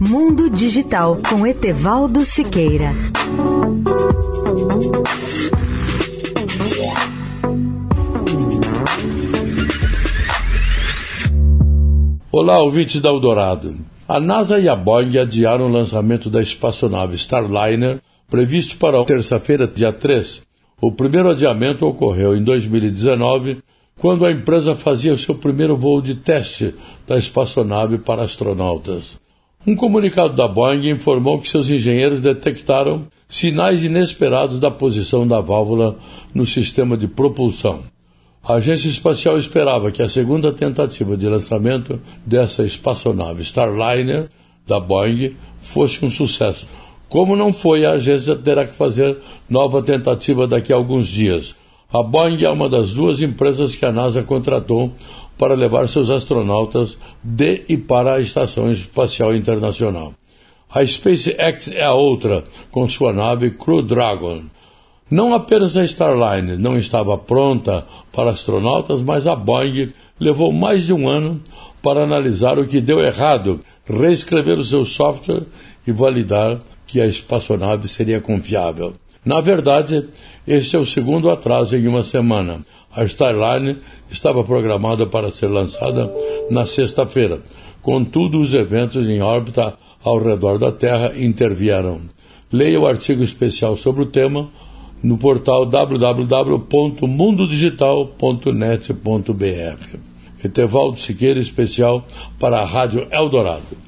Mundo Digital com Etevaldo Siqueira. Olá, ouvintes da Eldorado. A NASA e a Boeing adiaram o lançamento da espaçonave Starliner, previsto para terça-feira, dia 3. O primeiro adiamento ocorreu em 2019, quando a empresa fazia o seu primeiro voo de teste da espaçonave para astronautas. Um comunicado da Boeing informou que seus engenheiros detectaram sinais inesperados da posição da válvula no sistema de propulsão. A agência espacial esperava que a segunda tentativa de lançamento dessa espaçonave Starliner da Boeing fosse um sucesso. Como não foi, a agência terá que fazer nova tentativa daqui a alguns dias. A Boeing é uma das duas empresas que a NASA contratou para levar seus astronautas de e para a Estação Espacial Internacional. A SpaceX é a outra, com sua nave Crew Dragon. Não apenas a Starliner não estava pronta para astronautas, mas a Boeing levou mais de um ano para analisar o que deu errado, reescrever o seu software e validar que a espaçonave seria confiável. Na verdade, este é o segundo atraso em uma semana. A Starline estava programada para ser lançada na sexta-feira. Contudo, os eventos em órbita ao redor da Terra intervieram. Leia o artigo especial sobre o tema no portal www.mundodigital.net.br. Etevaldo Siqueira, especial para a Rádio Eldorado.